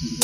you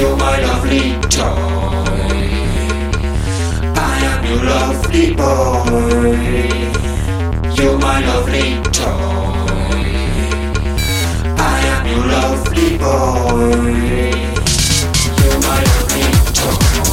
to my lovely toy. I am your lovely boy. You my lovely toy. I am your lovely boy. You my lovely toy.